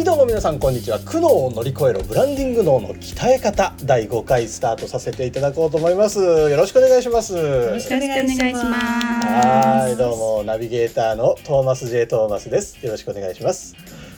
はいどうも皆さんこんにちは。苦悩を乗り越えろブランディング脳の鍛え方第5回スタートさせていただこうと思います。よろしくお願いします。よろしくお願いします。はいどうもナビゲーターのトーマス J トーマスです。よろしくお願いします。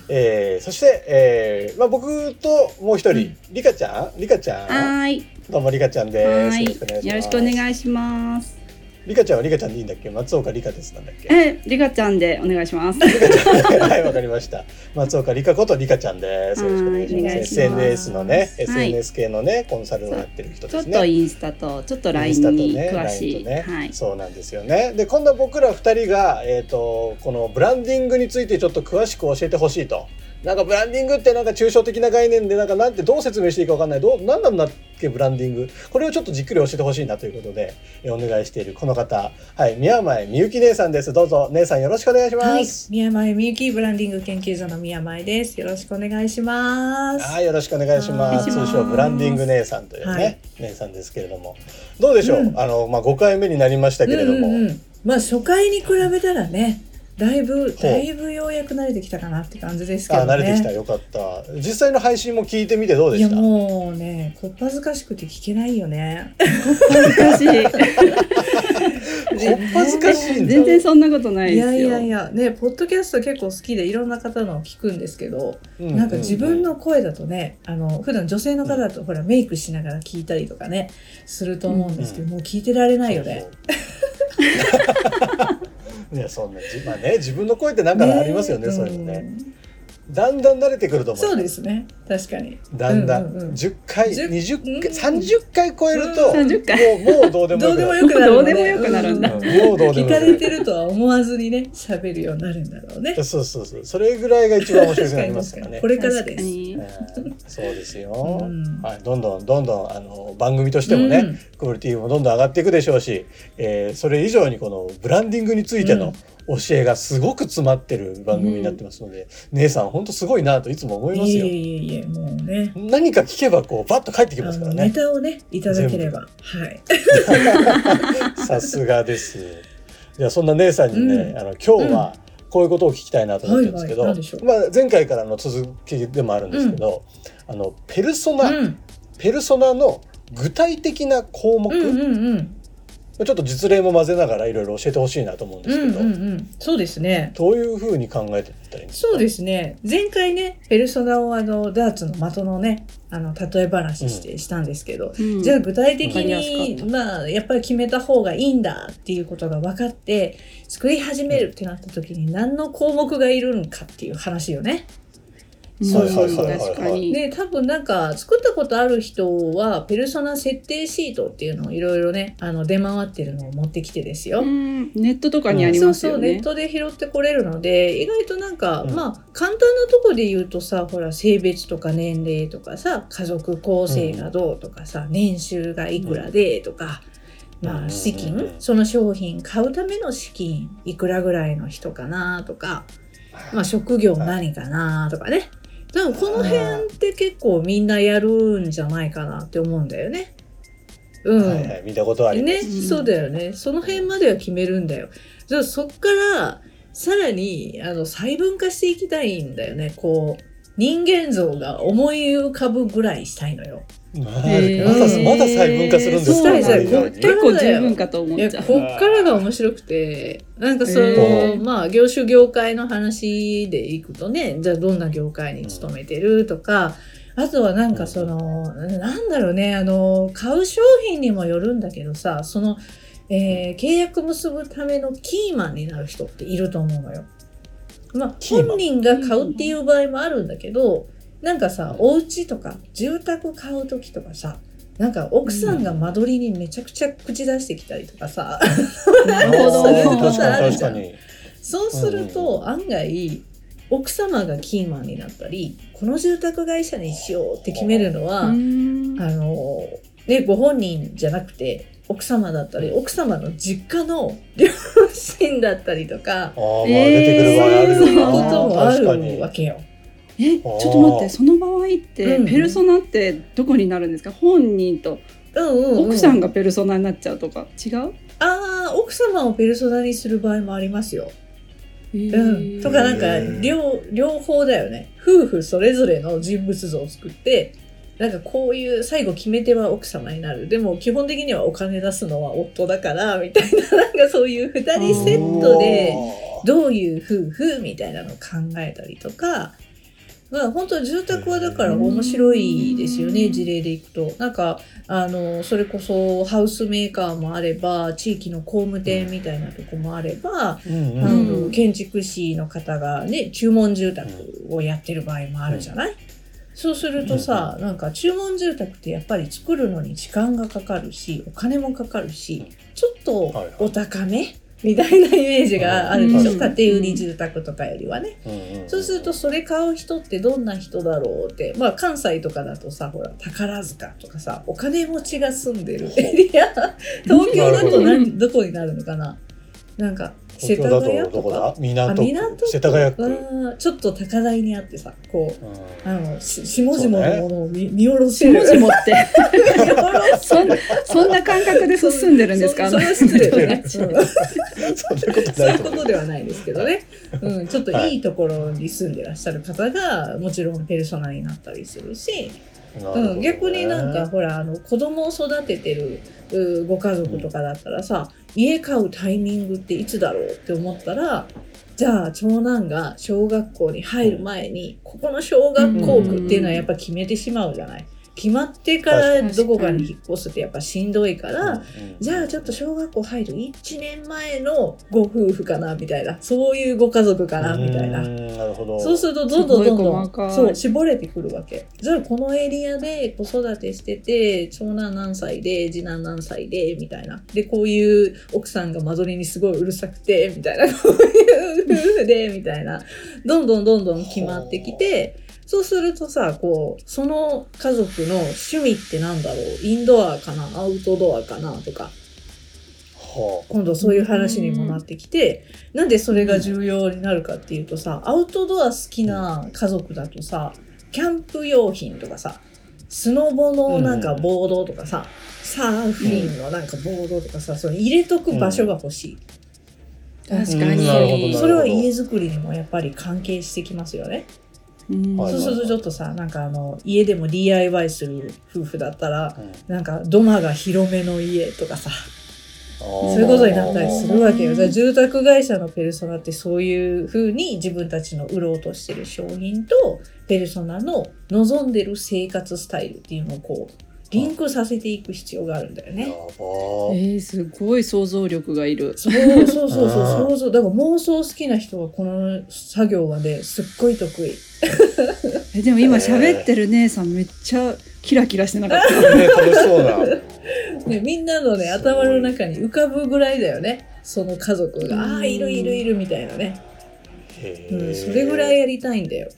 えー、そして、えーまあ、僕ともう一人、リカちゃん？リカちゃん？はーい。どうもリカちゃんです。はよろしくお願いしますリカちゃんはリカちゃんでいいんだっけ？松岡リカですなんだっけ？え、リカちゃんでお願いします。はい、わかりました。松岡理香こと理香ちゃんです。よろしくお願いします。ます SNS のね、はい SNS 系のね、コンサルをやってる人ちょっですね。とインスタとちょっとイン LINE にね、詳しい。とね、はい。そうなんですよね。で、今度は僕ら二人が、えっ、と、このブランディングについてちょっと詳しく教えてほしいと。なんかブランディングってなんか抽象的な概念で、なんかなんてどう説明していいかわかんない。どう、なんなんだっけ、ブランディング。これをちょっとじっくり教えてほしいなということで、えお願いしているこの方。はい、宮前みゆき姉さんです。どうぞ、姉さんよろしくお願いします。はい、宮前みゆきブランディング研究所の宮前です。よろしくお願いします。はい、よろしくお願いします。お願いします通称ブランディング姉さんというね、はい姉さんですけれども、どうでしょう？うんあのまあ5回目になりましたけれども、うんうんうんまあ初回に比べたらね、だいぶうだいぶようやく慣れてきたかなって感じですけどあね。慣れてきたよかった。実際の配信も聞いてみてどうでいやした？もうね、こっぱずかしくて聞けないよね。難しい。こっぱずかしい。全然そんなことないいですよ。やいやいや、ね、ポッドキャスト結構好きでいろんな方のを聞くんですけど、うなんか自分の声だとね、あの普段女性の方だとほらメイクしながら聞いたりとかねすると思うんですけど、もう聞いてられないよね。そうそう。いやそんなじまあね自分の声ってなんかありますよねそういうのね。んだんだん慣れてくると思う。そうですね。確かに。だんだん。うううん。10回、10 20回、うん。30回超えると、うん。30回。もうもうどうでもどうでもよくなるどうでもよくなるんだもうどうでもよくなる。聞かれてるとは思わずにね喋るようになるんだろうね。そうそうそう。それぐらいが一番面白くなりますからね。こ。れからです。そうですよ、うん。はい、どんどんどんどんあの番組としてもね、うん。クオリティもどんどん上がっていくでしょうし、えーそれ以上にこのブランディングについての教えがすごく詰まってる番組になってますので、姉さん本当すごいなといつも思いますよ。いえいえいえもうね。何か聞けばこうバッと返ってきますからあのネね。タをねいただければ。はい。さすがです。じゃあそんな姉さんにね、うん。あの今日はこういうことを聞きたいなと思ってるんですけど、はいはいまあ前回からの続きでもあるんですけど、あのペルソナ、うん。ペルソナの具体的な項目、うんうんうんちょっと実例も混ぜながらいろいろ教えてほしいなと思うんですけど、うんうんうん。そうですね。どういうふうに考えていったらいいんですか？そうですね。前回ねペルソナをあのダーツの的のねあの例え話して、したんですけど、うん。じゃあ具体的にかっまあやっぱり決めた方がいいんだっていうことが分かって作り始めるってなった時に何の項目がいるんかっていう話よね。はいはいはいはい確かに。で多分なんか作ったことある人はペルソナ設定シートっていうのをいろいろねあの出回ってるのを持ってきてですよ。うん。ネットとかにありそうますよね。そうネッ。トで拾ってこれるので意外となんか、うん。まあ簡単なとこで言うとさほら性別とか年齢とかさ家族構成がどうとかさ、年収がいくらでとか、まうん。あ資金、うん。うんうんその商品買うための資金いくらぐらいの人かなとか、まあ、職業何かなとかね多分この辺って結構みんなやるんじゃないかなって思うんだよね。うん、はいはい見たことあります、ね、うんそうだよね。その辺までは決めるんだよ。じゃあそっからさらにあの細分化していきたいんだよね。こう人間像が思い浮かぶぐらいしたいのよ。まあへーまだまだ細分化するんですか、そうなんだよこれ以上にこ結構十分かと思いやっちゃう。こっからが面白くてなんかその、へーまあ業種業界の話でいくとねじゃあどんな業界に勤めてるとか、あとはなんかその、なんだろうねあの買う商品にもよるんだけどさそのえー契約結ぶためのキーマンになる人っていると思うのよ。まあ、本人が買うっていう場合もあるんだけど、なんかさ、お家とか住宅買う時とかさ、なんか奥さんが間取りにめちゃくちゃ口出してきたりとかさ、なるほど。そうすると案外奥様がキーマンになったり、この住宅会社にしようって決めるのは、うんあの、ね、ご本人じゃなくて、奥様だったり、奥様の実家の 両親だったりとか、ああ、まあえー出てくる場合あるそういうこ。ともあるわけよ。え、ちょっと待って、その場合って、うん。ペルソナってどこになるんですか？本人と。うんうんうん。奥さんがペルソナになっちゃうとか。違う、ああ、奥様をペルソナにする場合もありますよ。えうん。ーとかなんか、両、両方だよね。夫婦それぞれの人物像を作って、なんかこういう、最後決め手は奥様になる。でも基本的にはお金出すのは夫だから、みたいな、なんかそういう二人セットで、どういう夫婦みたいなのを考えたりとか、まあ本当住宅はだから面白いですよね、うん事例でいくと。なんか、あの、それこそハウスメーカーもあれば、地域の工務店みたいなとこもあれば、うんうん。あうんの建築士の方がね注文住宅をやってる場合もあるじゃない、そうするとさ、なんか注文住宅ってやっぱり作るのに時間がかかるしお金もかかるしちょっとお高め、みたいなイメージがあるでしょ、うん。家庭売り住宅とかよりはね。うん。うん。そうするとそれ買う人ってどんな人だろうって。まあ関西とかだとさほら宝塚とかさお金持ちが住んでるエリア。東京だと何どこになるのかな。なんか世田谷とかとどこだあ港港区？世田谷区、うんちょっと高台にあってさこううん。あのし下々のものを見,、見下ろせしる。もじもって。そんそんな感覚で進んでるんですか？そそれは失礼だね、う。んそんなことそうないうことではないですけどね、うん、ちょっといい。ところに住んでらっしゃる方がもちろんペルソナになったりするし、うん、逆になんかほらあの子供を育ててるご家族とかだったらさ、家買うタイミングっていつだろうって思ったらじゃあ長男が小学校に入る前にここの小学校区っていうのはやっぱ決めてしまうじゃない。決まってからどこかに引っ越すってやっぱしんどいから、じゃあちょっと小学校入る1年前のご夫婦かなみたいなそういうご家族かなみたいな。なるほどそうするとどんどんどんどんそう絞れてくるわけ。じゃあこのエリアで子育てしてて長男何歳で次男何歳でみたいな。でこういう奥さんが間取りにすごいうるさくてみたいなこういう夫婦でみたいなどんどんどんどん決まってきてそうするとさこうその家族の趣味ってなんだろう？インドアかな？アウトドアかな？とか。は今度そういう話にもなってきて、なんでそれが重要になるかっていうとさ、アウトドア好きな家族だとさ、キャンプ用品とかさ、スノボのなんかボードとかさ、サーフィンのなんかボードとかさ、それ入れとく場所が欲しい。確かに。なそれは家づくりにもやっぱり関係してきますよね。そうするとちょっとさ、なんかあの、家でも DIY する夫婦だったら、あうんなんか土間が広めの家とかさ、そそういうことになったりするわけよ。だから住宅会社のペルソナってそういうふうに自分たちの売ろうとしてる商品とペルソナの望んでる生活スタイルっていうのをこうリンクさせていく必要があるんだよやね。ばえー、すごい想像力がいる。そうそうそうそう想像 だから妄想好きな人はこの作業はねすっごい得意。えでも今喋ってる姉さんめっちゃキラキラしてなかった。ね楽しそうな ね、みんなのね頭の中に浮かぶぐらいだよね。その家族が。ああいるいるいるみたいなね、うん、それぐらいやりたいんだよ。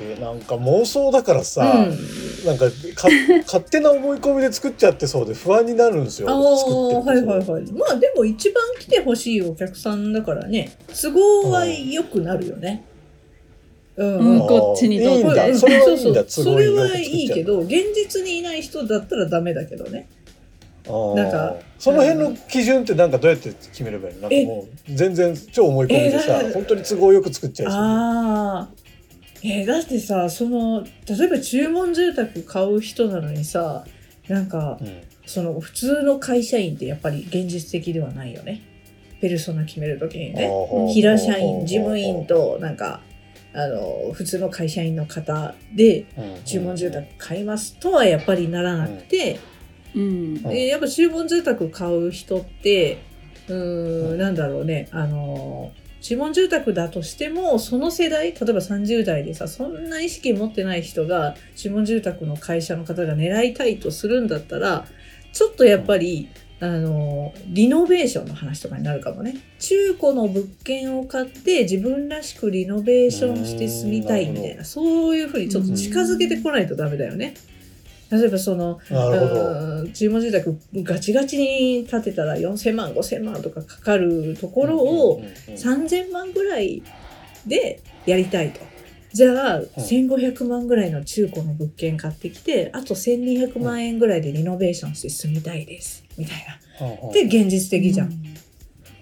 え。なんか妄想だからさ、うん。なんかか勝手な思い込みで作っちゃってそうで不安になるんですよ。ああ作ってるとはいはいはい。まあでも一番来てほしいお客さんだからね。都合は良くなるよね。うん、うんこっちにとって。いいそれはいいんだそれはいいけど現実にいない人だったらダメだけどね。あー。なんかその辺の基準ってなんかどうやって決めればいいの？なん。かもう全然超思い込みでさえー本当に都合よく作っちゃいそう。ああえーだってさその例えば注文住宅買う人なのにさなんかうん。その普通の会社員ってやっぱり現実的ではないよね。ペルソナ決めるときにね。平社員事務員となんかあの普通の会社員の方で注文住宅買いますとはやっぱりならなくて、うん。でやっぱ注文住宅買う人ってうーんなんだろうね。あの注文住宅だとしてもその世代例えば30代でさそんな意識持ってない人が注文住宅の会社の方が狙いたいとするんだったらちょっとやっぱりあのリノベーションの話とかになるかもね中古の物件を買って自分らしくリノベーションして住みたいみたいなそういうふうにちょっと近づけてこないとダメだよね。例えばその注文住宅ガチガチに建てたら4000万5000万とかかかるところをうんうんうん3000万ぐらいでやりたいと。じゃあ1500万ぐらいの中古の物件買ってきてあと1200万円ぐらいでリノベーションして住みたいですみたいな。で現実的じゃん。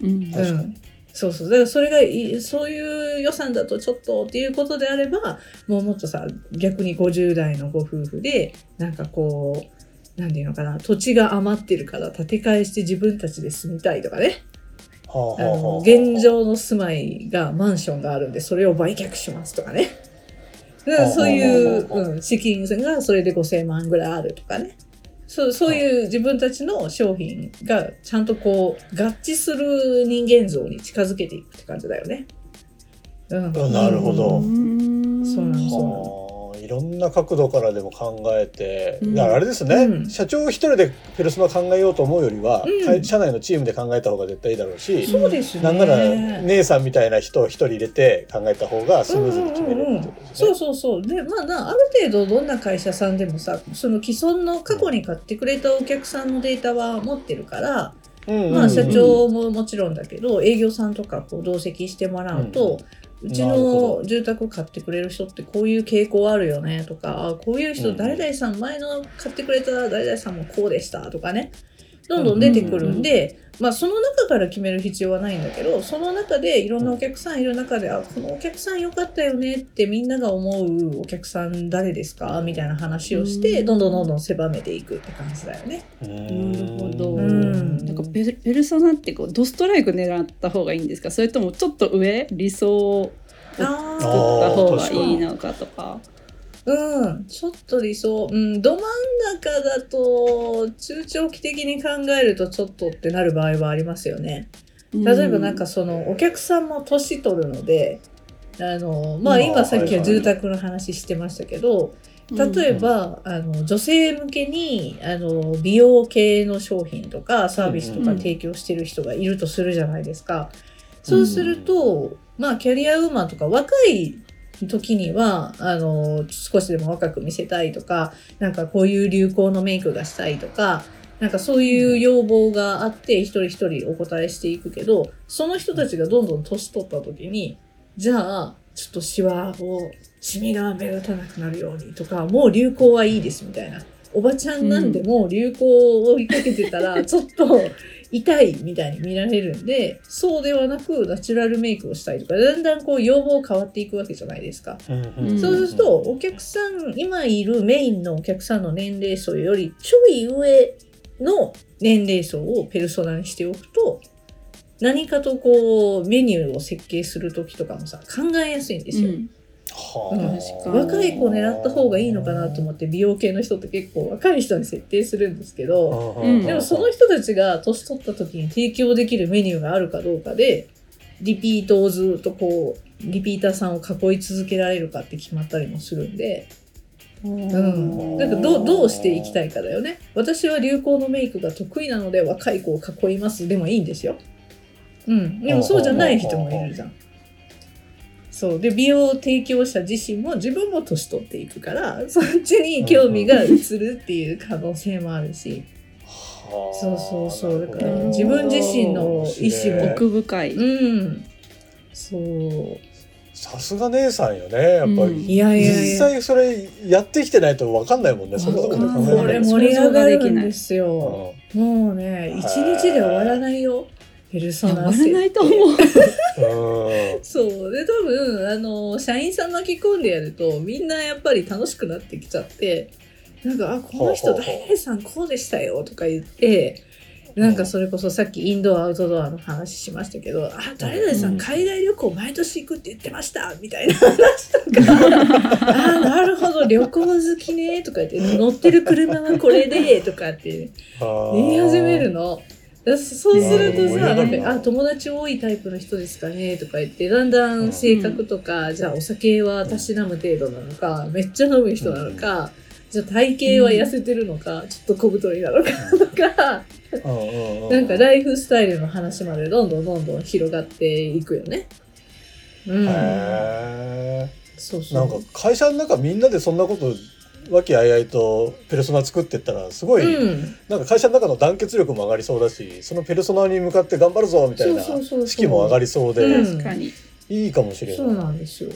うん。確かに。うんそうそう。だからそれがいそういう予算だとちょっとっていうことであればもうもっとさ逆に50代のご夫婦でなんかこうなんていうのかな土地が余ってるから建て替えして自分たちで住みたいとかね。あはあはあはあの現状の住まいがマンションがあるんでそれを売却しますとかね。そういう、うん、資金がそれで5000万ぐらいあるとかね。そうそういう自分たちの商品がちゃんとこう合致する人間像に近づけていくって感じだよね。うん、うんなるほど。うんそうなんですはあ。いろんな角度からでも考えて、うん。だからあれですね、うん。社長一人でペルソナ考えようと思うよりは、うん。会社内のチームで考えた方が絶対いいだろうし、そうですね。なんなら姉さんみたいな人を一人入れて考えた方がスムーズに決めれるってことですね。そうそうそう。でまあなある程度どんな会社さんでもさその既存の過去に買ってくれたお客さんのデータは持ってるから、うんうんまあ、社長ももちろんだけど営業さんとかこう同席してもらうと、うちなるほの住宅買ってくれる人ってこういう傾向あるよねとかあこういう人うん誰々さん前の買ってくれた誰々さんもこうでしたとかね。どんどん。出てくるんで、まあ、その中から決める必要はないんだけどその中でいろんなお客さんいる中であこのお客さん良かったよねってみんなが思うお客さん誰ですか？みたいな話をしてうん。どんどんどんどん狭めていくって感じだよね。うんなるほど。うん。なんかペルソナってこうドストライク狙った方がいいんですか？それともちょっと上理想を作あったあー方がいいのかとか。うん、ちょっと理想、うん、ど真ん中だと中長期的に考えるとちょっとってなる場合はありますよね。例えばなんかそのお客さんも年取るので、あのまあうん今さっきは住宅の話してましたけど、例えば、あの女性向けにあの美容系の商品とかサービスとかうん提供してる人がいるとするじゃないですか。そうすると、まあキャリアウーマンとか若い時にはあの少しでも若く見せたいとかなんかこういう流行のメイクがしたいとかなんかそういう要望があって一人一人お答えしていくけどその人たちがどんどん年取った時にじゃあちょっとシワをシミが目立たなくなるようにとかもう流行はいいですみたいな。おばちゃんなんでもう流行を追いかけてたらちょっと痛いみたいに見られるんでそうではなくナチュラルメイクをしたいとかだんだんこう要望変わっていくわけじゃないですか。うんうんそうすると、お客さん、今いるメインのお客さんの年齢層よりちょい上の年齢層をペルソナにしておくと、何かとこう、メニューを設計するときとかもさ、考えやすいんですよ。うんはあ確かに若い子を狙った方がいいのかなと思って、美容系の人って結構若い人に設定するんですけど、うんでもその人たちが年取った時に提供できるメニューがあるかどうかで、リピートをずっとこう、リピーターさんを囲い続けられるかって決まったりもするんで、うん。だからどうどうしていきたいかだよね。私は流行のメイクが得意なので若い子を囲いますでもいいんですよ。うん。でもそうじゃない人もいるじゃん。そう。で、美容提供者自身も自分も年取っていくから、そっちに興味が移るっていう可能性もあるし。はあそうそうそう。だから自分自身の意思も。奥深い。うん。そう。さすが姉さんよねやっぱうんり、いやいやい実や。際それやってきてないと分かんないもんねそんなところで考えこれられない盛り上がるんですよ。うもうね、一日で終わらないよ。ペルソいやナ割れないと思う。そう。で、多分、あの、社員さん巻き込んでやると、みんなやっぱり楽しくなってきちゃって、なんか、あ、この人、ほうほうほう誰々さんこうでしたよとか言って、なんかそれこそさっきインドアアウトドアの話しましたけど、あ、誰々さうんん海外旅行毎年行くって言ってましたみたいな話とか、あ、なるほど、旅行好きねとか言って、乗ってる車はこれでとかって言い始めるの。だそうするとうんさ、なんか、あ、友達多いタイプの人ですかねとか言って、だんだん性格とか、じゃあお酒はたしなむ程度なのか、めっちゃ飲む人なのか、じゃあ体型は痩せてるのか、ちょっと小太りなのかとか、なんかライフスタイルの話までどんどんどんどん広がっていくよね。うん。へそうそう。ーなんか会社の中みんなでそんなこと和気あいあいとペルソナ作ってったらすごい、うん。なんか会社の中の団結力も上がりそうだしそのペルソナに向かって頑張るぞみたいな士気も上がりそうで。いいかもしれない。そうなんですよ。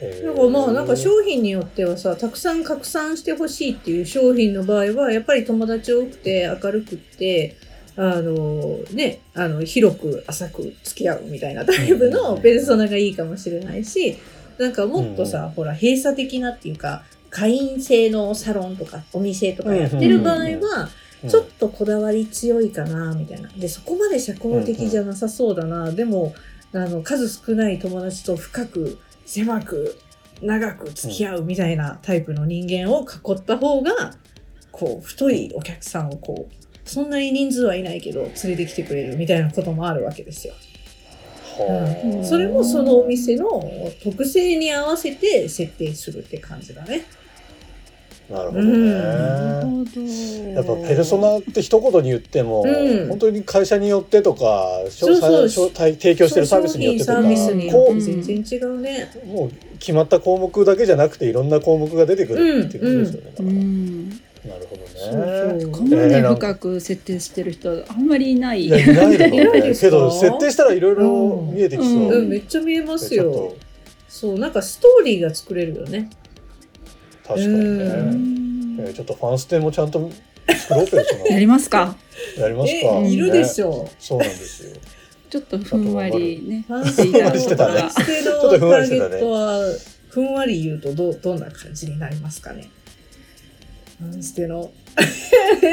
へーだからまあなんか商品によってはさたくさん拡散してほしいっていう商品の場合はやっぱり友達多くて明るくってあのねあの広く浅く付き合うみたいなタイプのペルソナがいいかもしれないしなんかもっとさ、ほら閉鎖的なっていうか会員制のサロンとかお店とかやってる場合は、うんちょっとこだわり強いかなみたいな。で、そこまで社交的じゃなさそうだな。でも、あの、数少ない友達と深く、狭く、長く付き合うみたいなタイプの人間を囲った方が、こう、太いお客さんをこう、そんなに人数はいないけど、連れてきてくれるみたいなこともあるわけですよ。はうんそれもそのお店の特性に合わせて設定するって感じだね。あなるほどね。ほど。やっぱペルソナって一言に言っても、うん本当に会社によってとか、そうそう提供してるサービスによってとか、商品サービスによこって全然違うね。うもう決まった項目だけじゃなくていろんな項目が出てくるっていうことですよね。うん。なるほどそうね。そうここまで深く設定してる人あんまりいない。いないけど設定したらいろいろ見えてきそう。うんうん、めっちゃ見えますよ。そう、なんかストーリーが作れるよね。確かにね。うんえーちょっとファンステもちゃんと作ろうペルソナ。やりますか？やりますか。え、いるでしょ。ょそうなんですよ。ちょっとふんわりね。う。ファンステしてたねファンステのターゲットは、ふんわり言うとど、どんな感じになりますかね。ファンステの。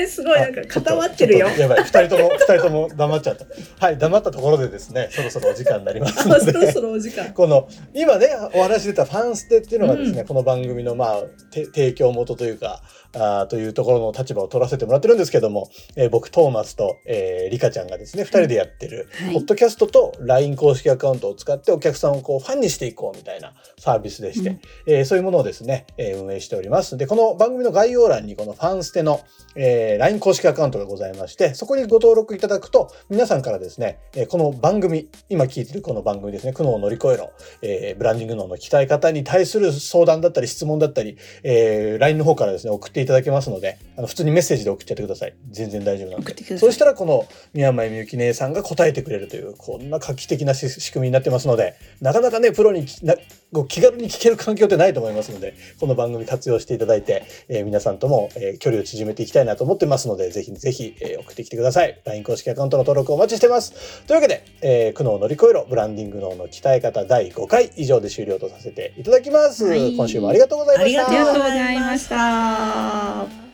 すごい、なんか固まってるよやばい、二人とも、二人とも黙っちゃった。はい、黙ったところでですね、そろそろお時間になりますあ、ので。そろそろお時間。この今ねお話し出たファンステっていうのがですね、うんこの番組のまあて提供元というかあーというところの立場を取らせてもらってるんですけども、えー僕トーマスと、えー、リカちゃんがですね2人でやってる、はいポッドキャストと LINE 公式アカウントを使ってお客さんをこうファンにしていこうみたいなサービスでして、うんえーそういうものをですね、えー運営しております。でこの番組の概要欄にこのファンステの、えー LINE 公式アカウントがございましてそこにご登録いただくと皆さんからですね、えーこの番組今聞いてるこの番組ですね苦悩を乗り越えろえーブランディング脳の鍛え方に対する相談だったり質問だったり、えー LINE の方からですね、送っていただけますので、あの普通にメッセージで送っちゃってください。全然大丈夫なんで。そうしたらこの宮前みゆき姉さんが答えてくれるという、こんな画期的なし仕組みになってますので、なかなかね、プロにきなこう気軽に聞ける環境ってないと思いますので、この番組活用していただいて、えー皆さんとも、えー距離を縮めていきたいなと思ってますので、ぜひぜひ、えー送ってきてください。LINE 公式アカウントの登録お待ちしてます。というわけで、えー苦悩を乗り越えろ、ブランディング脳の鍛え方第5回以上で終了とさせていただきます。はい今週もありがとうございました。ありがとうごあざいました。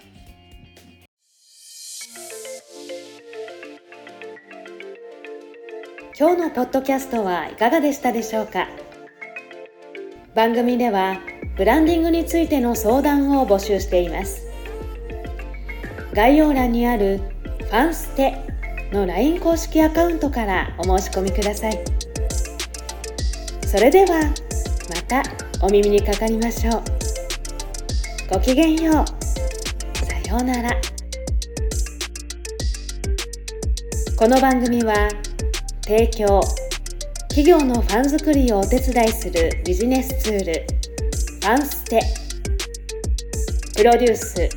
今日のポッドキャストはいかがでしたでしょうか？番組ではブランディングについての相談を募集しています。概要欄にある「ファンステ」の LINE 公式アカウントからお申し込みください。それではまたお耳にかかりましょう。ごきげんよう。さようなら。この番組は提供企業のファン作りをお手伝いするビジネスツールファンステプロデュース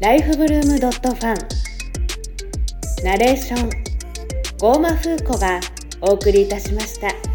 ライフブルームドットファンナレーションゴーマフーコがお送りいたしました。